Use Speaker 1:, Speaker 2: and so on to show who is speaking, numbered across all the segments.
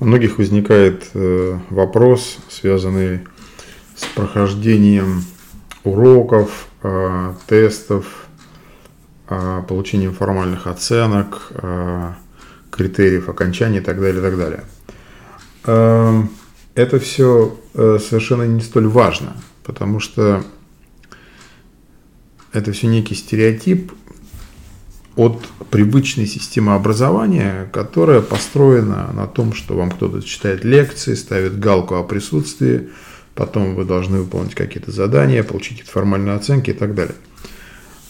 Speaker 1: У многих возникает э, вопрос, связанный с прохождением уроков, э, тестов, э, получением формальных оценок, критериев окончания и так далее, и так далее. Эм, это все совершенно не столь важно, потому что это все некий стереотип, от привычной системы образования, которая построена на том, что вам кто-то читает лекции, ставит галку о присутствии, потом вы должны выполнить какие-то задания, получить какие-то формальные оценки и так далее.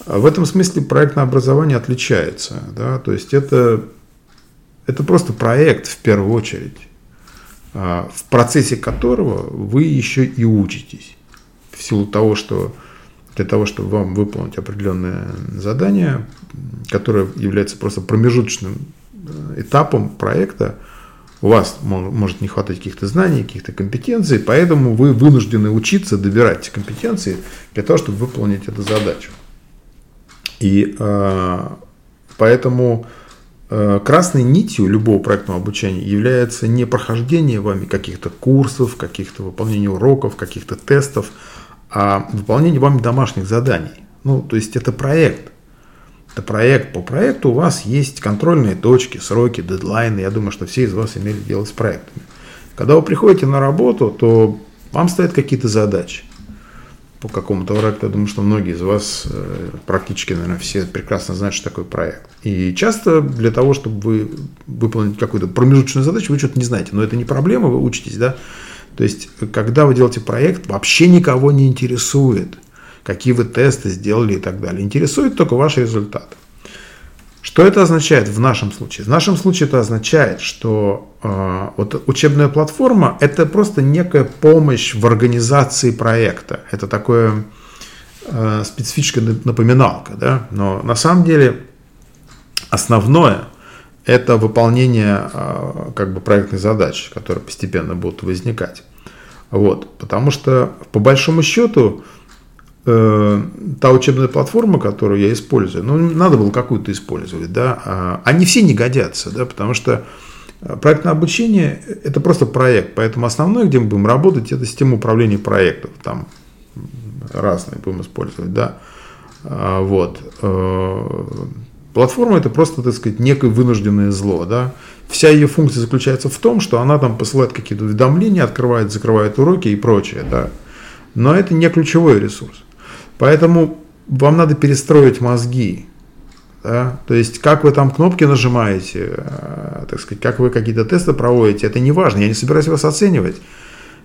Speaker 1: В этом смысле проектное образование отличается. Да? То есть это, это просто проект в первую очередь, а, в процессе которого вы еще и учитесь. В силу того, что для того, чтобы вам выполнить определенное задание, которое является просто промежуточным э, этапом проекта, у вас может не хватать каких-то знаний, каких-то компетенций, поэтому вы вынуждены учиться добирать эти компетенции для того, чтобы выполнить эту задачу. И э, поэтому э, красной нитью любого проектного обучения является не прохождение вами каких-то курсов, каких-то выполнения уроков, каких-то тестов, а выполнение вами домашних заданий. Ну, то есть это проект. Это проект. По проекту у вас есть контрольные точки, сроки, дедлайны. Я думаю, что все из вас имели дело с проектами. Когда вы приходите на работу, то вам стоят какие-то задачи по какому-то проекту. Я думаю, что многие из вас, э, практически, наверное, все прекрасно знают, что такое проект. И часто для того, чтобы вы выполнить какую-то промежуточную задачу, вы что-то не знаете. Но это не проблема, вы учитесь, да. То есть, когда вы делаете проект, вообще никого не интересует, какие вы тесты сделали и так далее. Интересует только ваш результат. Что это означает в нашем случае? В нашем случае это означает, что э, вот учебная платформа – это просто некая помощь в организации проекта. Это такое э, специфическая напоминалка. Да? Но на самом деле основное – это выполнение э, как бы проектных задач, которые постепенно будут возникать. Вот, потому что по большому счету та учебная платформа, которую я использую, ну, надо было какую-то использовать, да, а, они все не годятся, да, потому что проектное обучение – это просто проект, поэтому основное, где мы будем работать, это система управления проектов, там разные будем использовать, да, а, вот. Э, платформа – это просто, так сказать, некое вынужденное зло, да, Вся ее функция заключается в том, что она там посылает какие-то уведомления, открывает, закрывает уроки и прочее, да. Но это не ключевой ресурс. Поэтому вам надо перестроить мозги. Да? То есть, как вы там кнопки нажимаете, э, так сказать, как вы какие-то тесты проводите, это не важно. Я не собираюсь вас оценивать.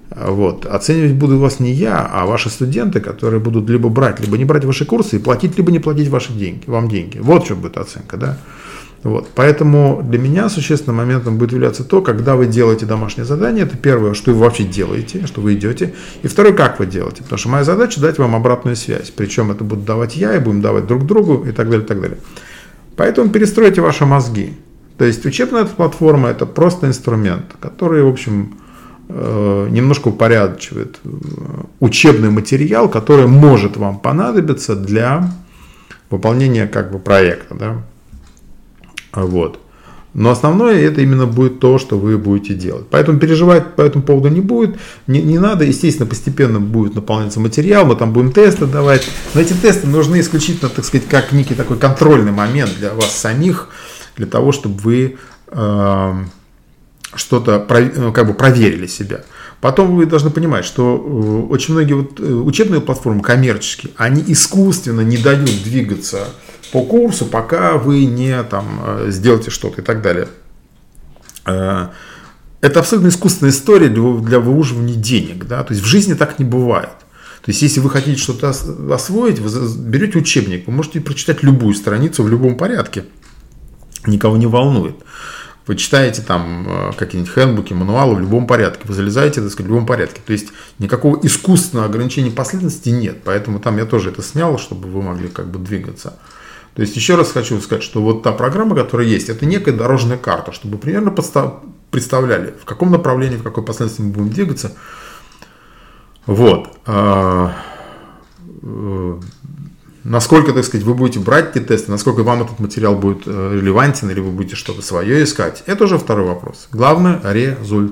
Speaker 1: Вот. Оценивать буду вас не я, а ваши студенты, которые будут либо брать, либо не брать ваши курсы и платить, либо не платить ваши деньги, вам деньги. Вот что будет оценка. Да? Вот. Поэтому для меня существенным моментом будет являться то, когда вы делаете домашнее задание, это первое, что вы вообще делаете, что вы идете, и второе, как вы делаете. Потому что моя задача дать вам обратную связь. Причем это буду давать я, и будем давать друг другу, и так далее, и так далее. Поэтому перестройте ваши мозги. То есть учебная платформа это просто инструмент, который, в общем, э, немножко упорядочивает э, учебный материал, который может вам понадобиться для выполнения как бы проекта. Да? Вот. Но основное это именно будет то, что вы будете делать. Поэтому переживать по этому поводу не будет. Не, не надо, естественно, постепенно будет наполняться материал, мы там будем тесты давать. Но эти тесты нужны исключительно, так сказать, как некий такой контрольный момент для вас самих, для того, чтобы вы э, что-то как бы проверили себя. Потом вы должны понимать, что э, очень многие вот э, учебные платформы коммерческие, они искусственно не дают двигаться по курсу, пока вы не там, э, сделаете что-то и так далее. Э, это абсолютно искусственная история для, для выуживания денег. Да? То есть в жизни так не бывает. То есть, если вы хотите что-то освоить, вы берете учебник, вы можете прочитать любую страницу в любом порядке. Никого не волнует. Вы читаете там э, какие-нибудь хендбуки, мануалы в любом порядке, вы залезаете, так сказать, в любом порядке. То есть никакого искусственного ограничения последовательности нет. Поэтому там я тоже это снял, чтобы вы могли как бы двигаться. То есть еще раз хочу сказать, что вот та программа, которая есть, это некая дорожная карта, чтобы примерно представляли, в каком направлении, в какой последовательности мы будем двигаться. Вот. А, э, Насколько, так сказать, вы будете брать эти тесты, насколько вам этот материал будет э, релевантен, или вы будете что-то свое искать, это уже второй вопрос. Главное – результат.